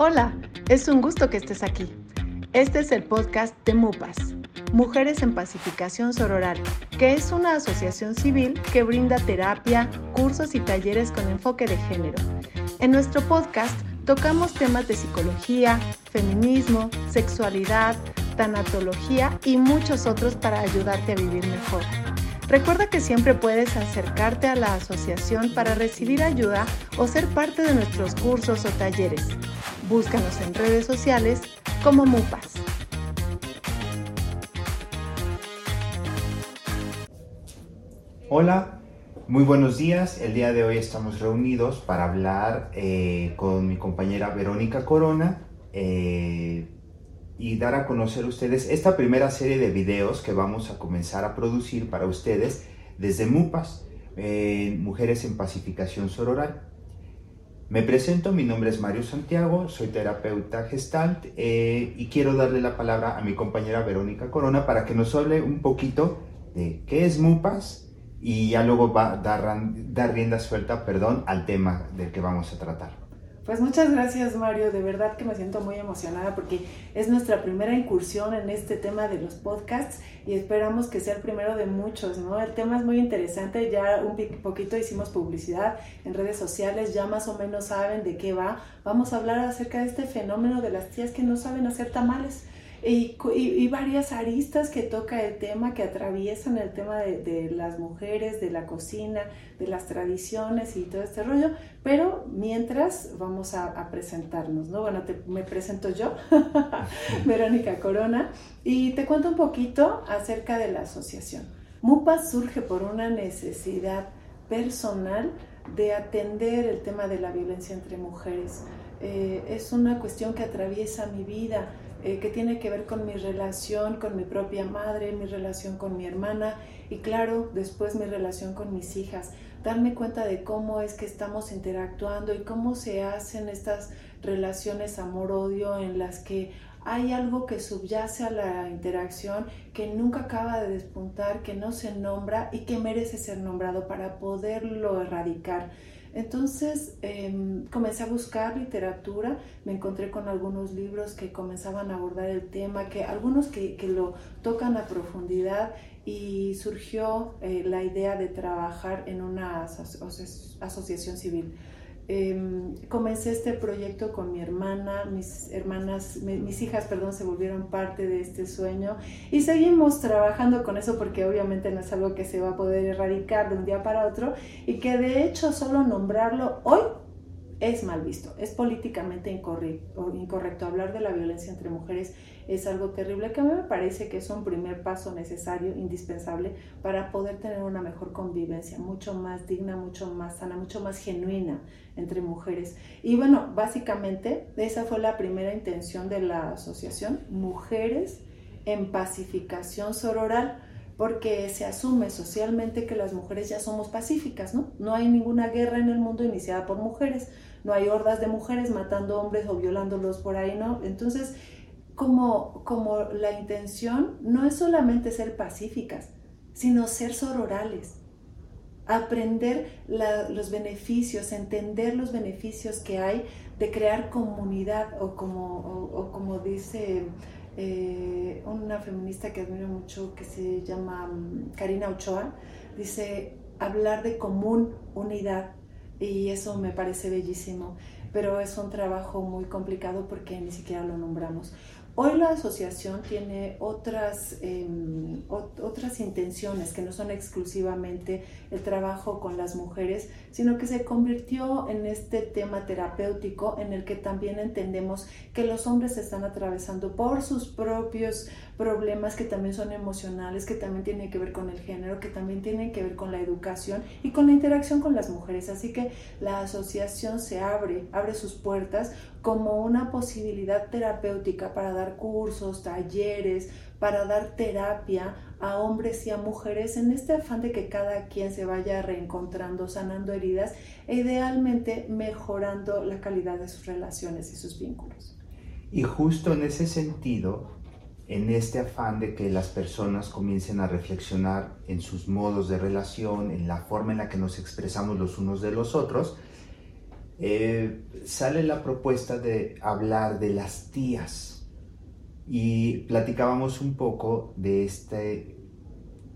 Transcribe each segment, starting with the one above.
Hola, es un gusto que estés aquí. Este es el podcast de MUPAS, Mujeres en Pacificación Sororal, que es una asociación civil que brinda terapia, cursos y talleres con enfoque de género. En nuestro podcast tocamos temas de psicología, feminismo, sexualidad, tanatología y muchos otros para ayudarte a vivir mejor. Recuerda que siempre puedes acercarte a la asociación para recibir ayuda o ser parte de nuestros cursos o talleres. Búscanos en redes sociales como MUPAS. Hola, muy buenos días. El día de hoy estamos reunidos para hablar eh, con mi compañera Verónica Corona eh, y dar a conocer a ustedes esta primera serie de videos que vamos a comenzar a producir para ustedes desde MUPAS, eh, Mujeres en Pacificación Sororal. Me presento, mi nombre es Mario Santiago, soy terapeuta gestalt eh, y quiero darle la palabra a mi compañera Verónica Corona para que nos hable un poquito de qué es MUPAS y ya luego va a dar, dar rienda suelta perdón, al tema del que vamos a tratar. Pues muchas gracias Mario, de verdad que me siento muy emocionada porque es nuestra primera incursión en este tema de los podcasts y esperamos que sea el primero de muchos, ¿no? El tema es muy interesante, ya un poquito hicimos publicidad en redes sociales, ya más o menos saben de qué va. Vamos a hablar acerca de este fenómeno de las tías que no saben hacer tamales y, varias aristas que toca el tema, que atraviesan el tema de, las mujeres, de la cocina, de las tradiciones y todo este rollo. Pero mientras vamos a, presentarnos, ¿no? Bueno, me presento yo, Verónica Corona, y te cuento un poquito acerca de la asociación. MUPA surge por una necesidad personal de atender el tema de la violencia entre mujeres. Eh, es una cuestión que atraviesa mi vida eh, que tiene que ver con mi relación con mi propia madre, mi relación con mi hermana y claro, después mi relación con mis hijas. Darme cuenta de cómo es que estamos interactuando y cómo se hacen estas relaciones amor-odio en las que hay algo que subyace a la interacción que nunca acaba de despuntar, que no se nombra y que merece ser nombrado para poderlo erradicar. Entonces em, comencé a buscar literatura, me encontré con algunos libros que comenzaban a abordar el tema, que algunos que, lo tocan a profundidad y surgió eh, la idea de trabajar en una asociación civil. Em, comencé este proyecto con mi hermana, mis hermanas, mis hijas, perdón, se volvieron parte de este sueño. Y seguimos trabajando con eso porque obviamente no es algo que se va a poder erradicar de un día para otro y que de hecho solo nombrarlo hoy es mal visto, es políticamente incorrecto. Hablar de la violencia entre mujeres es algo terrible que a mí me parece que es un primer paso necesario, indispensable, para poder tener una mejor convivencia, mucho más digna, mucho más sana, mucho más genuina entre mujeres. Y bueno, básicamente esa fue la primera intención de la asociación, Mujeres en Pacificación Sororal porque se asume socialmente que las mujeres ya somos pacíficas, ¿no? No hay ninguna guerra en el mundo iniciada por mujeres, no hay hordas de mujeres matando hombres o violándolos por ahí, ¿no? Entonces, como, como la intención no es solamente ser pacíficas, sino ser sororales, aprender los beneficios, entender los beneficios que hay de crear comunidad o como, o como dice eh, una feminista que admiro mucho que se llama mm, Karina Ochoa, dice hablar de común unidad y eso me parece bellísimo, pero es un trabajo muy complicado porque ni siquiera lo nombramos. Hoy la asociación tiene otras, em, otras intenciones que no son exclusivamente el trabajo con las mujeres, sino que se convirtió en este tema terapéutico en el que también entendemos que los hombres están atravesando por sus propios problemas que también son emocionales, que también tienen que ver con el género, que también tienen que ver con la educación y con la interacción con las mujeres. Así que la asociación se abre, abre sus puertas como una posibilidad terapéutica para dar cursos, talleres, para dar terapia a hombres y a mujeres en este afán de que cada quien se vaya reencontrando, sanando heridas e idealmente mejorando la calidad de sus relaciones y sus vínculos. Y justo en ese sentido, en este afán de que las personas comiencen a reflexionar en sus modos de relación, en la forma en la que nos expresamos los unos de los otros, eh, sale la propuesta de hablar de las tías y platicábamos un poco de este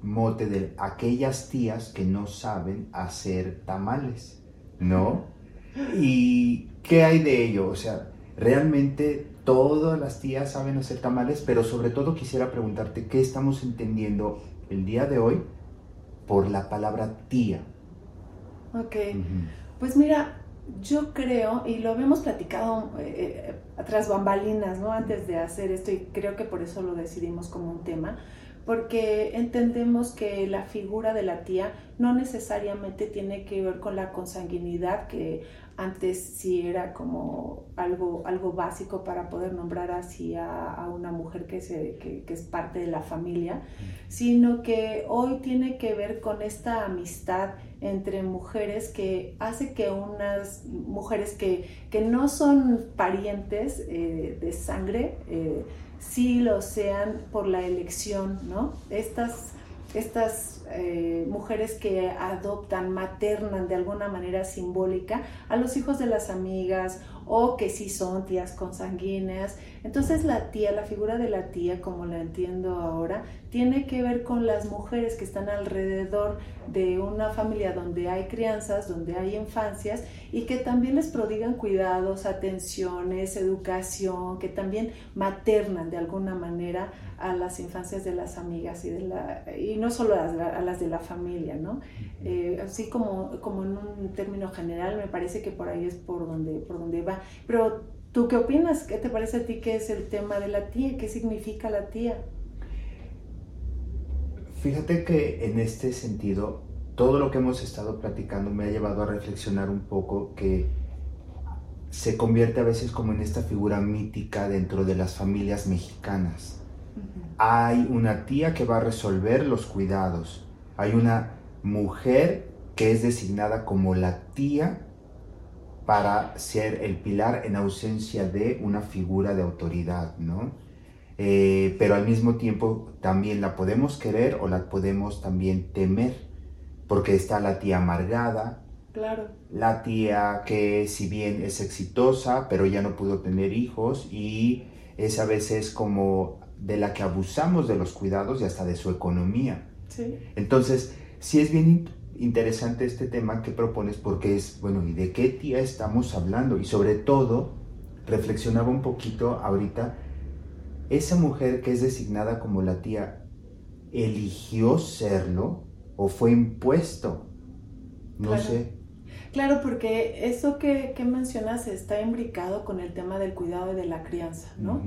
mote de aquellas tías que no saben hacer tamales, ¿no? ¿Y qué hay de ello? O sea, realmente todas las tías saben hacer tamales, pero sobre todo quisiera preguntarte qué estamos entendiendo el día de hoy por la palabra tía. Ok, pues mira, yo creo, y lo habíamos platicado eh, eh, tras bambalinas, ¿no? Antes de hacer esto, y creo que por eso lo decidimos como un tema, porque entendemos que la figura de la tía no necesariamente tiene que ver con la consanguinidad, que antes sí era como algo, algo básico para poder nombrar así a, una mujer que, se, que, es parte de la familia, sino que hoy tiene que ver con esta amistad entre mujeres que hace que unas mujeres que, que no son parientes eh, de sangre, eh, sí lo sean por la elección, ¿no? Estas, estas eh, mujeres que adoptan, maternan de alguna manera simbólica a los hijos de las amigas o que sí son tías consanguíneas. Entonces la tía, la figura de la tía, como la entiendo ahora, tiene que ver con las mujeres que están alrededor de una familia donde hay crianzas, donde hay infancias y que también les prodigan cuidados, atenciones, educación, que también maternan de alguna manera a las infancias de las amigas y, no solo a las, de la familia, ¿no? Eh, así como, como en un término general, me parece que por ahí es por donde, por donde va. Pero ¿tú qué opinas? ¿Qué te parece a ti que es el tema de la tía? ¿Qué significa la tía? Fíjate que en este sentido, todo lo que hemos estado platicando me ha llevado a reflexionar un poco que se convierte a veces como en esta figura mítica dentro de las familias mexicanas. Hay una tía que va a resolver los cuidados. Hay una mujer que es designada como la tía para ser el pilar en ausencia de una figura de autoridad, ¿no? Eh, pero al mismo tiempo también la podemos querer o la podemos también temer, porque está la tía amargada, claro. la tía que si bien es exitosa, pero ya no pudo tener hijos y es a veces como de la que abusamos de los cuidados y hasta de su economía. Sí. Entonces, sí es bien interesante este tema que propones porque es, bueno, ¿y de qué tía estamos hablando? Y sobre todo, reflexionaba un poquito ahorita, esa mujer que es designada como la tía, ¿eligió serlo o fue impuesto? No sé. Claro, porque eso que, mencionas está imbricado con el tema del cuidado y de la crianza, ¿no?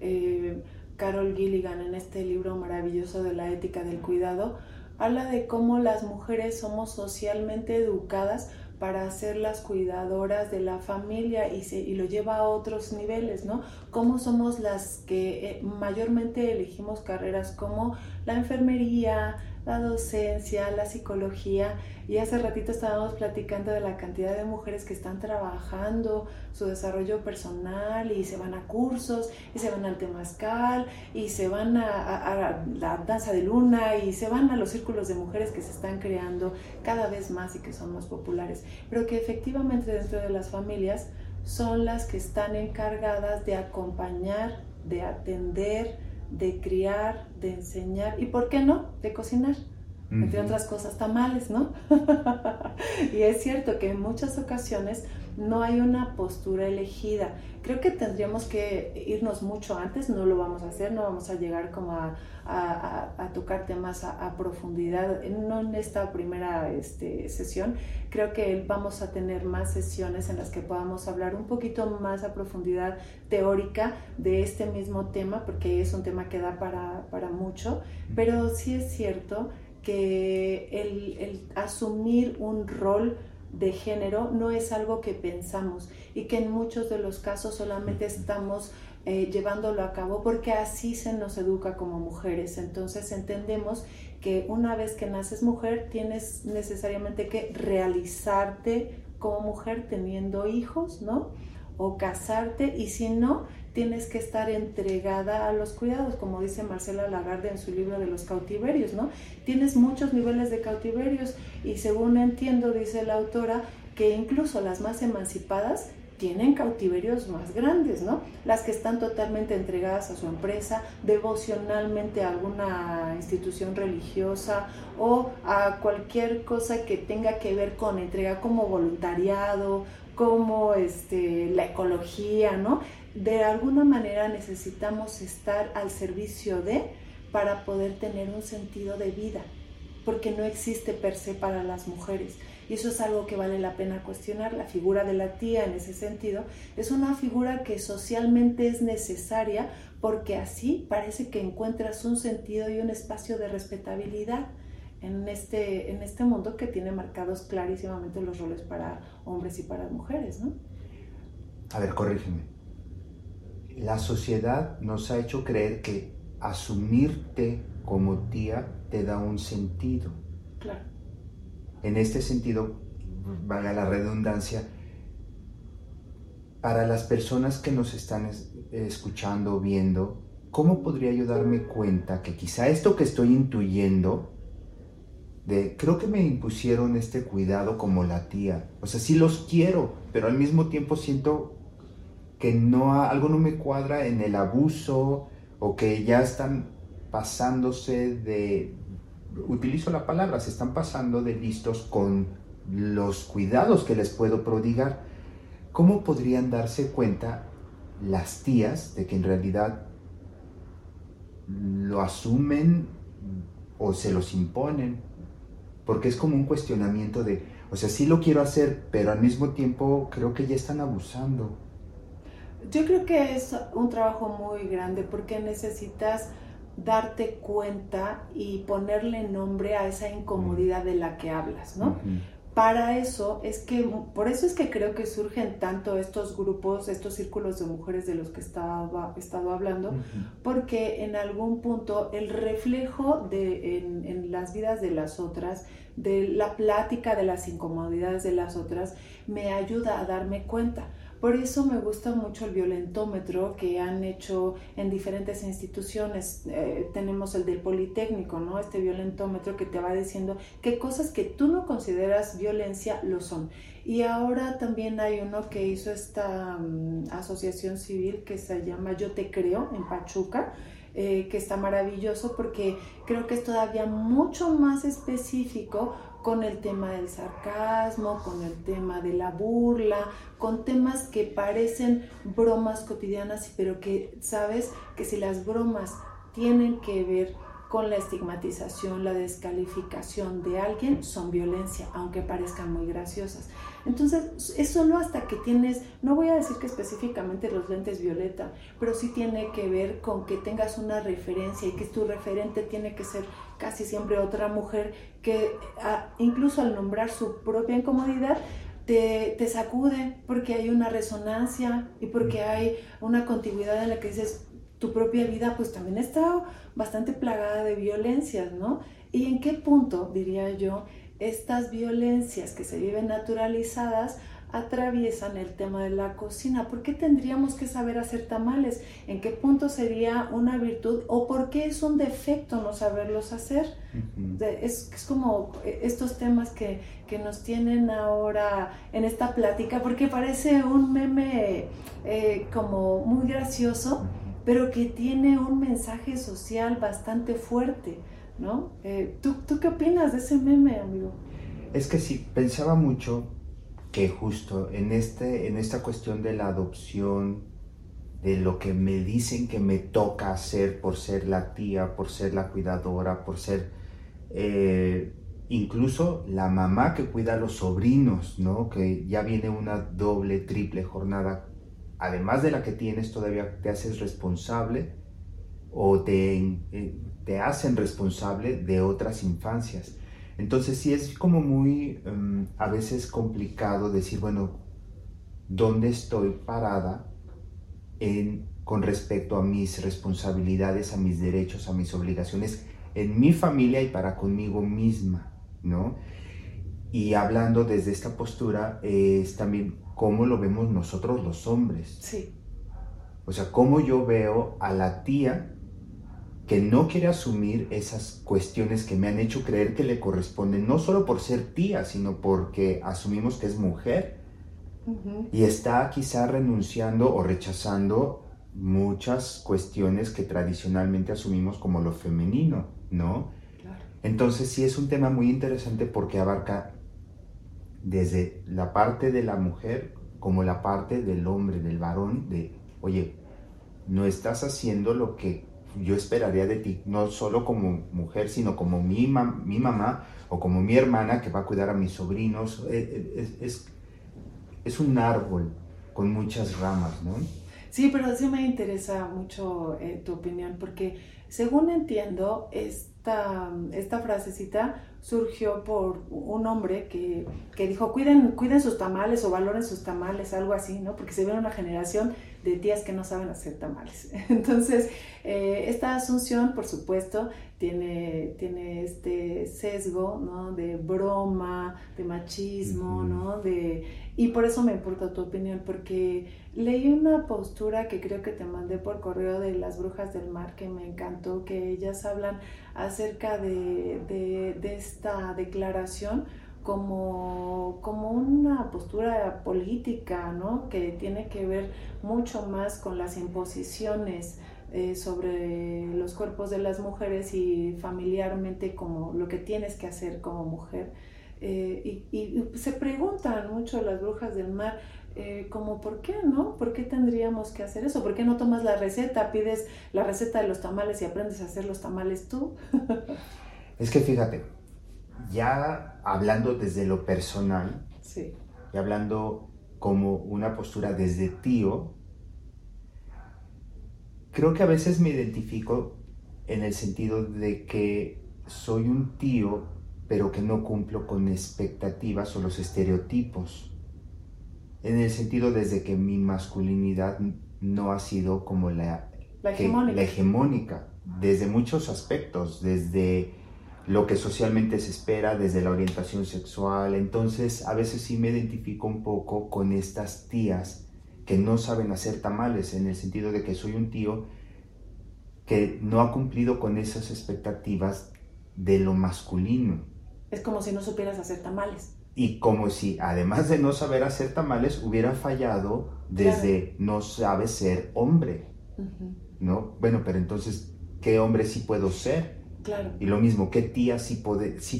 Eh, Carol Gilligan en este libro maravilloso de la ética del cuidado, habla de cómo las mujeres somos socialmente educadas para ser las cuidadoras de la familia y, se, y lo lleva a otros niveles, ¿no? Cómo somos las que eh, mayormente elegimos carreras como la enfermería, la docencia, la psicología. Y hace ratito estábamos platicando de la cantidad de mujeres que están trabajando su desarrollo personal y se van a cursos y se van al temazcal y se van a, la danza de luna y se van a los círculos de mujeres que se están creando cada vez más y que son más populares. Pero que efectivamente dentro de las familias son las que están encargadas de acompañar, de atender, de criar, de enseñar y, ¿por qué no?, de cocinar. Entre otras cosas, tamales, ¿no? y es cierto que en muchas ocasiones no hay una postura elegida. Creo que tendríamos que irnos mucho antes, no lo vamos a hacer, no vamos a llegar como a, tocar temas a, profundidad, no en esta primera este, sesión, creo que vamos a tener más sesiones en las que podamos hablar un poquito más a profundidad teórica de este mismo tema, porque es un tema que da para, para mucho, pero sí es cierto que el, el asumir un rol de género no es algo que pensamos y que en muchos de los casos solamente estamos eh, llevándolo a cabo porque así se nos educa como mujeres. Entonces entendemos que una vez que naces mujer tienes necesariamente que realizarte como mujer teniendo hijos, ¿no? O casarte y si no, tienes que estar entregada a los cuidados, como dice Marcela Lagarde en su libro de los cautiverios, ¿no? Tienes muchos niveles de cautiverios y según entiendo, dice la autora, que incluso las más emancipadas tienen cautiverios más grandes, ¿no? Las que están totalmente entregadas a su empresa, devocionalmente a alguna institución religiosa o a cualquier cosa que tenga que ver con entrega como voluntariado, como este, la ecología, ¿no? De alguna manera necesitamos estar al servicio de para poder tener un sentido de vida, porque no existe per se para las mujeres. Y eso es algo que vale la pena cuestionar. La figura de la tía en ese sentido es una figura que socialmente es necesaria porque así parece que encuentras un sentido y un espacio de respetabilidad en este, en este mundo que tiene marcados clarísimamente los roles para hombres y para mujeres, ¿no? A ver, corrígeme. La sociedad nos ha hecho creer que asumirte como tía te da un sentido. Claro. En este sentido, valga la redundancia, para las personas que nos están escuchando, viendo, ¿cómo podría yo darme cuenta que quizá esto que estoy intuyendo, de, creo que me impusieron este cuidado como la tía, o sea, sí los quiero, pero al mismo tiempo siento que no, algo no me cuadra en el abuso o que ya están pasándose de, utilizo la palabra, se están pasando de listos con los cuidados que les puedo prodigar. ¿Cómo podrían darse cuenta las tías de que en realidad lo asumen o se los imponen? Porque es como un cuestionamiento de, o sea, sí lo quiero hacer, pero al mismo tiempo creo que ya están abusando. Yo creo que es un trabajo muy grande porque necesitas darte cuenta y ponerle nombre a esa incomodidad de la que hablas, ¿no? Para eso es que, por eso es que creo que surgen tanto estos grupos, estos círculos de mujeres de los que estaba, he estado hablando, porque en algún punto el reflejo de, en, en las vidas de las otras, de la plática de las incomodidades de las otras, me ayuda a darme cuenta por eso me gusta mucho el violentómetro que han hecho en diferentes instituciones. Eh, tenemos el del Politécnico, ¿no? Este violentómetro que te va diciendo qué cosas que tú no consideras violencia lo son. Y ahora también hay uno que hizo esta mm, asociación civil que se llama Yo Te Creo en Pachuca. Eh, que está maravilloso porque creo que es todavía mucho más específico con el tema del sarcasmo, con el tema de la burla, con temas que parecen bromas cotidianas, pero que sabes que si las bromas tienen que ver con la estigmatización, la descalificación de alguien, son violencia, aunque parezcan muy graciosas. Entonces, es solo hasta que tienes, no voy a decir que específicamente los lentes violeta, pero sí tiene que ver con que tengas una referencia y que tu referente tiene que ser casi siempre otra mujer que incluso al nombrar su propia incomodidad, te, te, sacude porque hay una resonancia y porque hay una continuidad en la que dices, tu propia vida pues también está bastante plagada de violencias, ¿no? ¿Y en qué punto, diría yo, estas violencias que se viven naturalizadas atraviesan el tema de la cocina. ¿Por qué tendríamos que saber hacer tamales? ¿En qué punto sería una virtud o por qué es un defecto no saberlos hacer? es, es, como estos temas que, que, nos tienen ahora en esta plática, porque parece un meme eh, como muy gracioso, pero que tiene un mensaje social bastante fuerte. ¿no? Eh, ¿tú, ¿Tú qué opinas de ese meme, amigo? Es que sí, pensaba mucho que justo en, este, en esta cuestión de la adopción, de lo que me dicen que me toca hacer por ser la tía, por ser la cuidadora, por ser eh, incluso la mamá que cuida a los sobrinos, ¿no? Que ya viene una doble, triple jornada. Además de la que tienes, todavía te haces responsable o te, eh, te hacen responsable de otras infancias. Entonces sí es como muy em, a veces complicado decir, bueno, ¿dónde estoy parada en, con respecto a mis responsabilidades, a mis derechos, a mis obligaciones en mi familia y para conmigo misma, ¿no? Y hablando desde esta postura es también cómo lo vemos nosotros los hombres. Sí. O sea, cómo yo veo a la tía que no quiere asumir esas cuestiones que me han hecho creer que le corresponden, no solo por ser tía, sino porque asumimos que es mujer. Y está quizá renunciando o rechazando muchas cuestiones que tradicionalmente asumimos como lo femenino, ¿no? Entonces sí es un tema muy interesante porque abarca desde la parte de la mujer como la parte del hombre, del varón, de, oye, no estás haciendo lo que yo esperaría de ti, no solo como mujer, sino como mi, mi mamá o como mi hermana que va a cuidar a mis sobrinos. Eh, eh, es, es, un árbol con muchas ramas, ¿no? Sí, pero sí me interesa mucho eh, tu opinión, porque según entiendo, esta, esta frasecita surgió por un hombre que, que, dijo, cuiden, cuiden sus tamales o valoren sus tamales, algo así, ¿no? Porque se ve una generación de tías que no saben hacer tamales. Entonces, eh, esta asunción, por supuesto, tiene, tiene este sesgo, ¿no? De broma, de machismo, ¿no? De, y por eso me importa tu opinión, porque leí una postura que creo que te mandé por correo de las brujas del mar que me encantó, que ellas hablan acerca de, de, de esta declaración como, como una postura política, ¿no? Que tiene que ver mucho más con las imposiciones eh, sobre los cuerpos de las mujeres y familiarmente como lo que tienes que hacer como mujer. Eh, y, se preguntan mucho las brujas del mar, eh, como por qué, ¿no? ¿Por qué tendríamos que hacer eso? ¿Por qué no tomas la receta, pides la receta de los tamales y aprendes a hacer los tamales tú? es que fíjate, ya hablando desde lo personal, y hablando como una postura desde tío, creo que a veces me identifico en el sentido de que soy un tío, pero que no cumplo con expectativas o los estereotipos. En el sentido desde que mi masculinidad no ha sido como la, la hegemónica, desde muchos aspectos, desde lo que socialmente se espera desde la orientación sexual. Entonces, a veces sí me identifico un poco con estas tías que no saben hacer tamales, en el sentido de que soy un tío que no ha cumplido con esas expectativas de lo masculino. Es como si no supieras hacer tamales. Y como si, además de no saber hacer tamales, hubiera fallado desde no sabe ser hombre. ¿No? Bueno, pero entonces, ¿qué hombre sí puedo ser? Y lo mismo, ¿qué tías sí,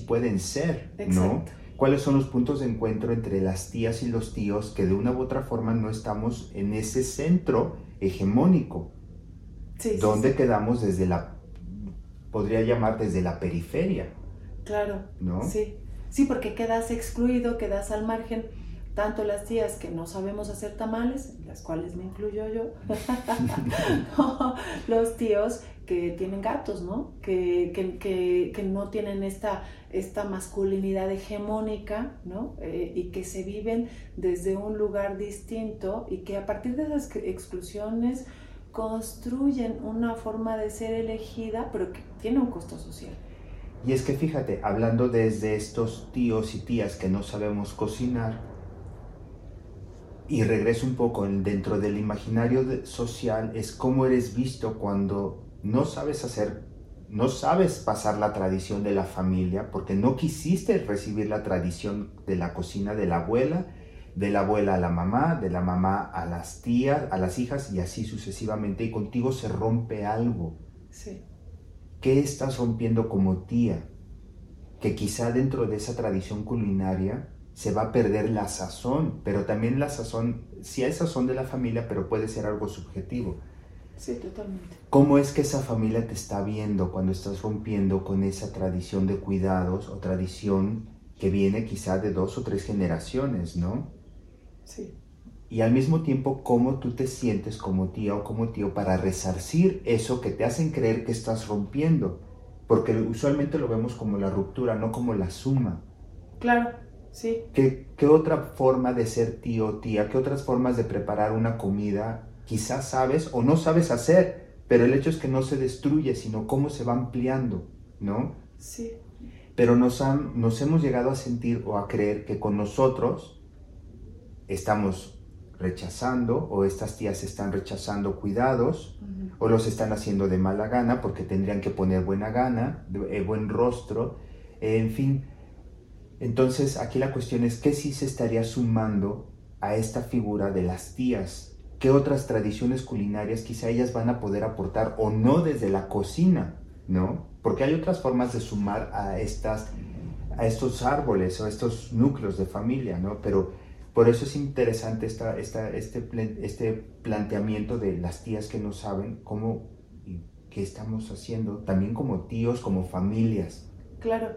pueden ser? ¿no? ¿Cuáles son los puntos de encuentro entre las tías y los tíos que de una u otra forma no estamos en ese centro hegemónico? Sí, donde quedamos desde la, podría llamar desde la periferia. Claro. ¿No? Sí. Sí, porque quedas excluido, quedas al margen tanto las tías que no sabemos hacer tamales, las cuales me incluyo yo, los tíos que tienen gatos, ¿no? Que, que, que, no tienen esta, esta masculinidad hegemónica, ¿no? Eh, y que se viven desde un lugar distinto y que a partir de esas exclusiones construyen una forma de ser elegida, pero que tiene un costo social. Y es que fíjate, hablando desde estos tíos y tías que no sabemos cocinar, y regreso un poco dentro del imaginario social, es cómo eres visto cuando no sabes hacer, no sabes pasar la tradición de la familia, porque no quisiste recibir la tradición de la cocina de la abuela, de la abuela a la mamá, de la mamá a las tías, a las hijas y así sucesivamente, y contigo se rompe algo. Sí. ¿Qué estás rompiendo como tía? Que quizá dentro de esa tradición culinaria se va a perder la sazón, pero también la sazón, sí hay sazón de la familia, pero puede ser algo subjetivo. Sí, totalmente. ¿Cómo es que esa familia te está viendo cuando estás rompiendo con esa tradición de cuidados o tradición que viene quizá de dos o tres generaciones, ¿no? Sí. Y al mismo tiempo, ¿cómo tú te sientes como tía o como tío para resarcir eso que te hacen creer que estás rompiendo? Porque usualmente lo vemos como la ruptura, no como la suma. Claro. Sí. ¿Qué, ¿Qué, otra forma de ser tío o tía, qué otras formas de preparar una comida quizás sabes o no sabes hacer? Pero el hecho es que no se destruye, sino cómo se va ampliando, ¿no? Sí. Pero nos, nos hemos llegado a sentir o a creer que con nosotros estamos rechazando o estas tías están rechazando cuidados o los están haciendo de mala gana porque tendrían que poner buena gana, eh, buen rostro, en fin. Entonces aquí la cuestión es qué sí se estaría sumando a esta figura de las tías, qué otras tradiciones culinarias quizá ellas van a poder aportar o no desde la cocina, ¿no? Porque hay otras formas de sumar a, estas, a estos árboles o a estos núcleos de familia, ¿no? Pero por eso es interesante esta, esta, este, este planteamiento de las tías que no saben cómo y qué estamos haciendo, también como tíos, como familias. Claro.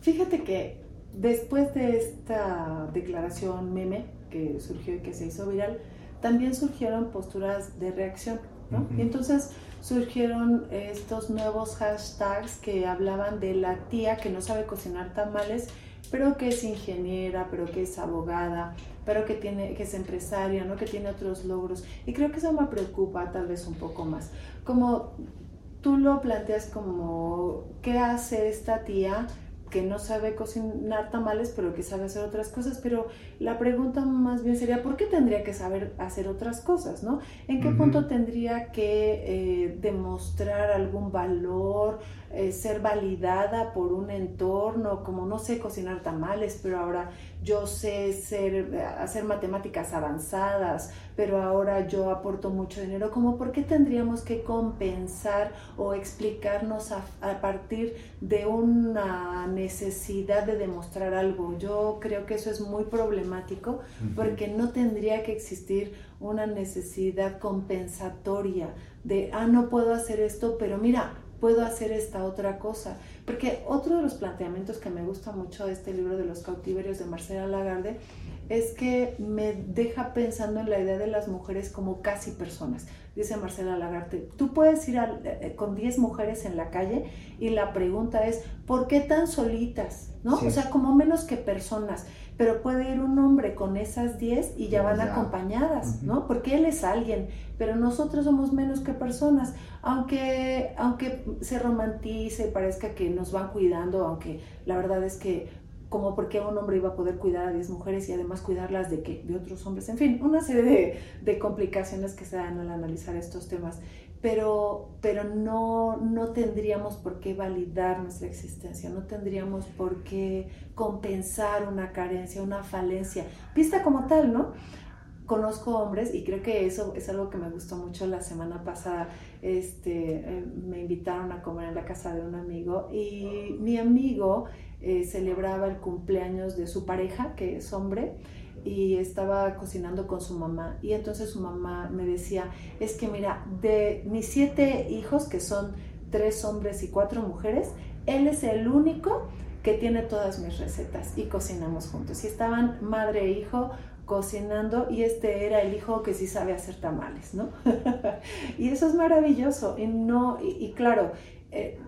Fíjate que después de esta declaración meme que surgió y que se hizo viral, también surgieron posturas de reacción, ¿no? Y entonces surgieron estos nuevos hashtags que hablaban de la tía que no sabe cocinar tamales pero que es ingeniera, pero que es abogada, pero que, tiene, que es empresaria, ¿no? que tiene otros logros. Y creo que eso me preocupa tal vez un poco más. Como tú lo planteas como, ¿qué hace esta tía? Que no sabe cocinar tamales, pero que sabe hacer otras cosas, pero la pregunta más bien sería, ¿por qué tendría que saber hacer otras cosas, no? ¿En qué punto tendría que eh, demostrar algún valor, eh, ser validada por un entorno, como no sé cocinar tamales, pero ahora yo sé ser, hacer matemáticas avanzadas, pero ahora yo aporto mucho dinero, como por qué tendríamos que compensar o explicarnos a, partir de una necesidad de demostrar algo. Yo creo que eso es muy problemático porque no tendría que existir una necesidad compensatoria de, ah, no puedo hacer esto, pero mira, puedo hacer esta otra cosa. Porque otro de los planteamientos que me gusta mucho de este libro de los cautiverios de Marcela Lagarde es que me deja pensando en la idea de las mujeres como casi personas. Dice Marcela Lagarde, tú puedes ir eh, con 10 mujeres en la calle y la pregunta es, ¿por qué tan solitas? ¿No? O sea, como menos que personas pero puede ir un hombre con esas 10 y ya van acompañadas, ¿no? Porque él es alguien, pero nosotros somos menos que personas, aunque, aunque se romantice y parezca que nos van cuidando, aunque la verdad es que como porque un hombre iba a poder cuidar a 10 mujeres y además cuidarlas de, que, de otros hombres, en fin, una serie de, de complicaciones que se dan al analizar estos temas pero, pero no, no tendríamos por qué validar nuestra existencia, no tendríamos por qué compensar una carencia, una falencia, vista como tal, ¿no? Conozco hombres y creo que eso es algo que me gustó mucho la semana pasada. Este, eh, me invitaron a comer en la casa de un amigo y mi amigo eh, celebraba el cumpleaños de su pareja, que es hombre, y estaba cocinando con su mamá y entonces su mamá me decía, es que mira, de mis siete hijos, que son tres hombres y cuatro mujeres, él es el único que tiene todas mis recetas y cocinamos juntos. Y estaban madre e hijo cocinando y este era el hijo que sí sabe hacer tamales, ¿no? y eso es maravilloso. Y, no, y, claro, eh,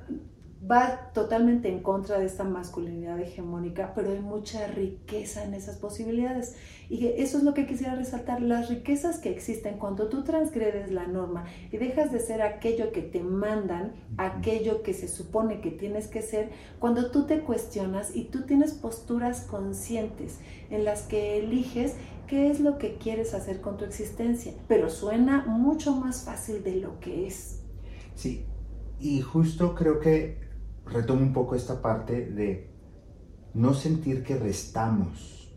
va totalmente en contra de esta masculinidad hegemónica, pero hay mucha riqueza en esas posibilidades. Y eso es lo que quisiera resaltar, las riquezas que existen cuando tú transgredes la norma y dejas de ser aquello que te mandan, aquello que se supone que tienes que ser, cuando tú te cuestionas y tú tienes posturas conscientes en las que eliges qué es lo que quieres hacer con tu existencia, pero suena mucho más fácil de lo que es. Sí, y justo creo que retomo un poco esta parte de no sentir que restamos.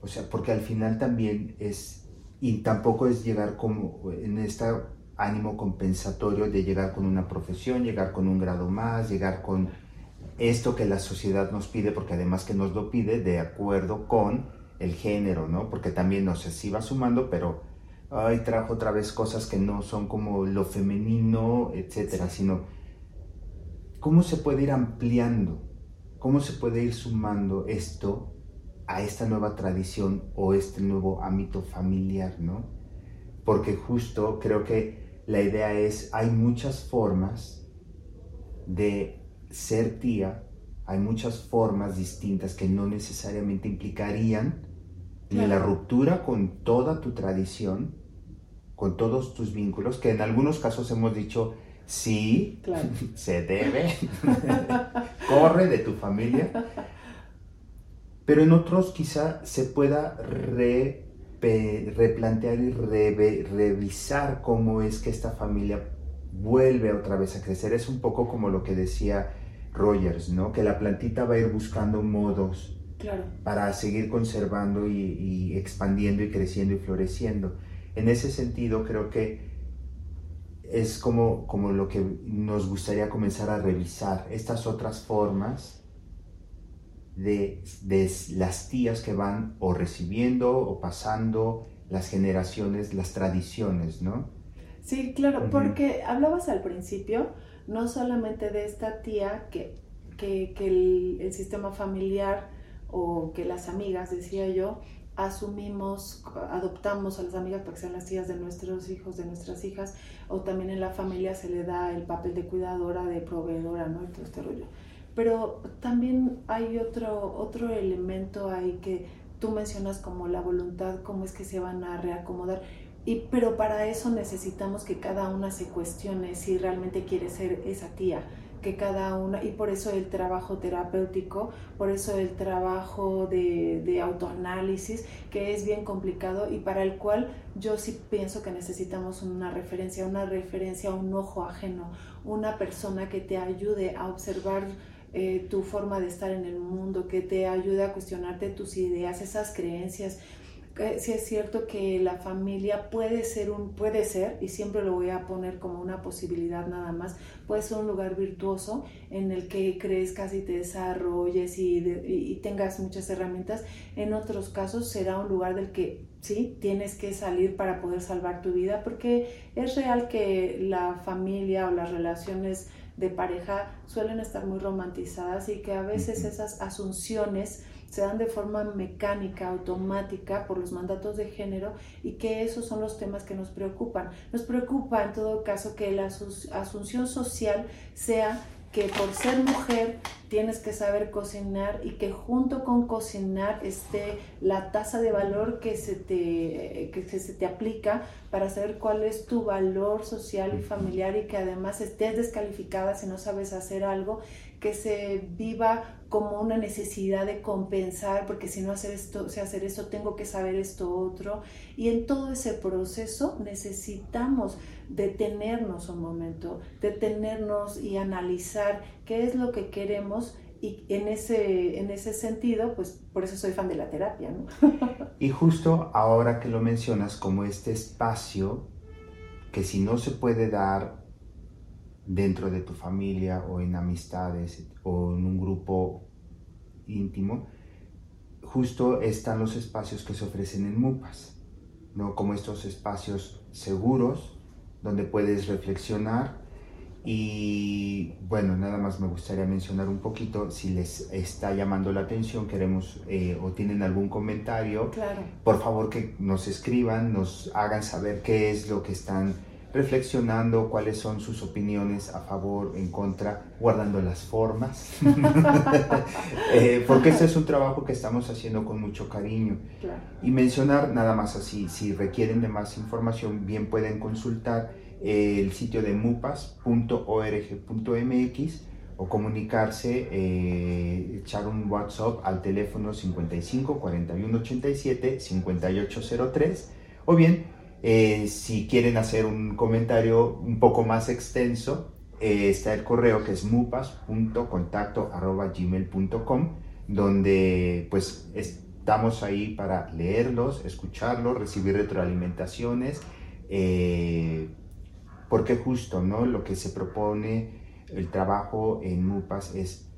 O sea, porque al final también es, y tampoco es llegar como en este ánimo compensatorio de llegar con una profesión, llegar con un grado más, llegar con esto que la sociedad nos pide, porque además que nos lo pide de acuerdo con el género, ¿no? Porque también, no sé, si va sumando, pero, ay, trajo otra vez cosas que no son como lo femenino, etcétera, sino ¿Cómo se puede ir ampliando? ¿Cómo se puede ir sumando esto a esta nueva tradición o este nuevo ámbito familiar, ¿no? Porque justo creo que la idea es, hay muchas formas de ser tía, hay muchas formas distintas que no necesariamente implicarían ni la ruptura con toda tu tradición, con todos tus vínculos, que en algunos casos hemos dicho, sí, se debe, corre de tu familia, pero en otros quizá se pueda replantear y revisar cómo es que esta familia vuelve otra vez a crecer. Es un poco como lo que decía Rogers, ¿no? Que la plantita va a ir buscando modos para seguir conservando y, expandiendo y creciendo y floreciendo. En ese sentido, creo que es como, como lo que nos gustaría comenzar a revisar, estas otras formas de, de las tías que van o recibiendo o pasando las generaciones, las tradiciones, ¿no? Sí, claro, porque hablabas al principio no solamente de esta tía que, que, el, el, sistema familiar o que las amigas, decía yo, asumimos, adoptamos a las amigas para que sean las tías de nuestros hijos, de nuestras hijas, o también en la familia se le da el papel de cuidadora, de proveedora, ¿no? Y todo este rollo. Pero también hay otro, otro elemento ahí que tú mencionas como la voluntad, cómo es que se van a reacomodar. Y, pero para eso necesitamos que cada una se cuestione si realmente quiere ser esa tía, que cada una, y por eso el trabajo terapéutico, por eso el trabajo de, autoanálisis, que es bien complicado y para el cual yo sí pienso que necesitamos una referencia, una referencia, un ojo ajeno, una persona que te ayude a observar eh, tu forma de estar en el mundo, que te ayude a cuestionarte tus ideas, esas creencias, si es cierto que la familia puede ser un, puede ser, y siempre lo voy a poner como una posibilidad nada más, puede ser un lugar virtuoso en el que crezcas y te desarrolles y, y tengas muchas herramientas. En otros casos será un lugar del que sí tienes que salir para poder salvar tu vida, porque es real que la familia o las relaciones de pareja suelen estar muy romantizadas y que a veces esas asunciones se dan de forma mecánica, automática por los mandatos de género y que esos son los temas que nos preocupan. Nos preocupa en todo caso que la asunción social sea que por ser mujer tienes que saber cocinar y que junto con cocinar esté la tasa de valor que se te, que se te aplica para saber cuál es tu valor social y familiar y que además estés descalificada si no sabes hacer algo, que se viva como una necesidad de compensar, porque si no hacer esto, sé hacer esto, tengo que saber esto otro. Y en todo ese proceso necesitamos detenernos un momento, detenernos y analizar qué es lo que queremos y en ese, en ese sentido, pues por eso soy fan de la terapia. ¿no? y justo ahora que lo mencionas como este espacio que si no se puede dar dentro de tu familia o en amistades o en un grupo íntimo, justo están los espacios que se ofrecen en MUPAS, ¿no? como estos espacios seguros donde puedes reflexionar y bueno, nada más me gustaría mencionar un poquito, si les está llamando la atención, queremos eh, o tienen algún comentario, por favor que nos escriban, nos hagan saber qué es lo que están reflexionando cuáles son sus opiniones a favor, en contra, guardando las formas, eh, porque este es un trabajo que estamos haciendo con mucho cariño. Y mencionar nada más así, si requieren de más información, bien pueden consultar el sitio de mupas.org.mx o comunicarse, eh, echar un WhatsApp al teléfono 55 41 87 5803 o bien eh, si quieren hacer un comentario un poco más extenso, eh, está el correo que es mupas.contacto.gmail.com donde pues estamos ahí para leerlos, escucharlos, recibir retroalimentaciones, eh, porque justo ¿no? lo que se propone el trabajo en MUPAS es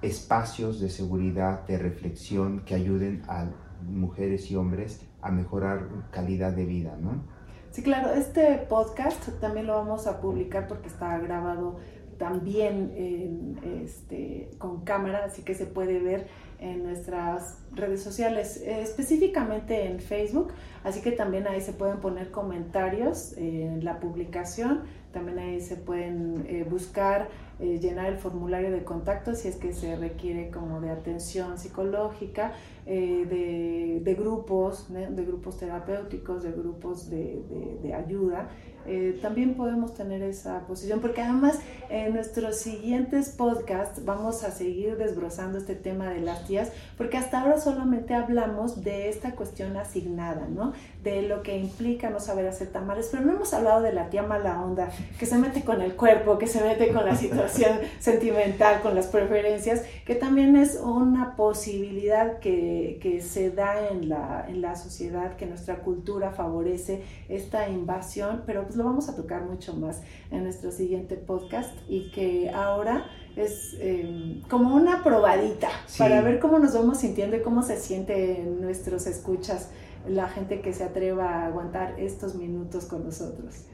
espacios de seguridad, de reflexión que ayuden a mujeres y hombres a mejorar calidad de vida, ¿no? Sí, claro, este podcast también lo vamos a publicar porque está grabado también este, con cámara, así que se puede ver en nuestras redes sociales, específicamente en Facebook, así que también ahí se pueden poner comentarios en la publicación también ahí se pueden eh, buscar, eh, llenar el formulario de contacto si es que se requiere como de atención psicológica, de, de, grupos, de grupos terapéuticos, de grupos de ayuda. Eh, también podemos tener esa posición, porque además en nuestros siguientes podcasts vamos a seguir desbrozando este tema de las tías, porque hasta ahora solamente hablamos de esta cuestión asignada, ¿no? De lo que implica no saber hacer tamales, pero no hemos hablado de la tía mala onda, que se mete con el cuerpo, que se mete con la situación sentimental, con las preferencias, que también es una posibilidad que, que se da en la, en la sociedad, que nuestra cultura favorece esta invasión, pero pues lo vamos a tocar mucho más en nuestro siguiente podcast y que ahora es em, como una probadita para ver cómo nos vamos sintiendo y cómo se siente en nuestros escuchas la gente que se atreva a aguantar estos minutos con nosotros.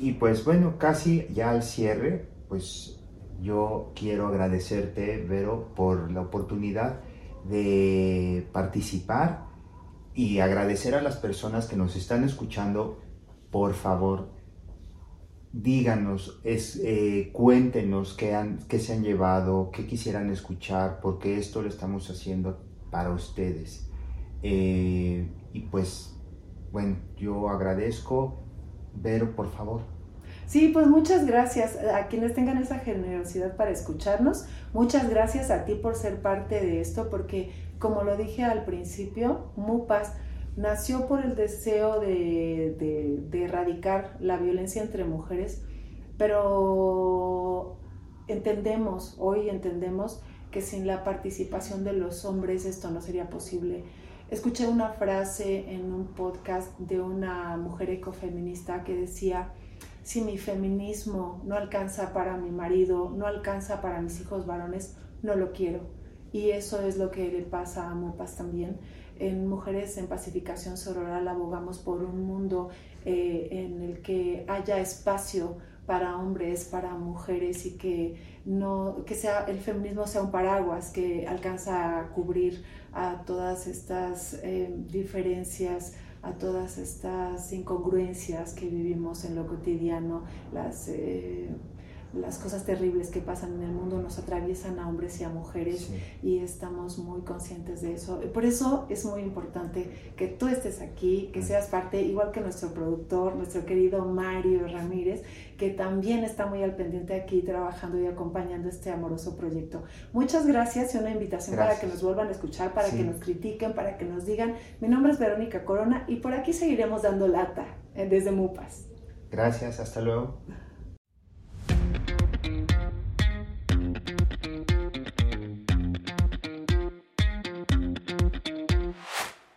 Y pues bueno, casi ya al cierre, pues yo quiero agradecerte, Vero, por la oportunidad de participar y agradecer a las personas que nos están escuchando. Por favor, díganos, es, eh, cuéntenos qué, han, qué se han llevado, qué quisieran escuchar, porque esto lo estamos haciendo para ustedes. Eh, y pues, bueno, yo agradezco. Vero, por favor. Sí, pues muchas gracias a quienes tengan esa generosidad para escucharnos. Muchas gracias a ti por ser parte de esto, porque como lo dije al principio, MUPAS nació por el deseo de, erradicar la violencia entre mujeres, pero entendemos, hoy entendemos que sin la participación de los hombres esto no sería posible. Escuché una frase en un podcast de una mujer ecofeminista que decía, si mi feminismo no alcanza para mi marido, no alcanza para mis hijos varones, no lo quiero. Y eso es lo que le pasa a Mopas también en Mujeres en Pacificación Sororal abogamos por un mundo eh, en el que haya espacio para hombres, para mujeres y que no que sea el feminismo sea un paraguas que alcanza a cubrir a todas estas eh, diferencias a todas estas incongruencias que vivimos en lo cotidiano, las eh, las cosas terribles que pasan en el mundo nos atraviesan a hombres y a mujeres y estamos muy conscientes de eso. Por eso es muy importante que tú estés aquí, que seas parte, igual que nuestro productor, nuestro querido Mario Ramírez, que también está muy al pendiente aquí trabajando y acompañando este amoroso proyecto. Muchas gracias y una invitación para que nos vuelvan a escuchar, para que nos critiquen, para que nos digan, mi nombre es Verónica Corona y por aquí seguiremos dando lata eh, desde MUPAS. Gracias, hasta luego.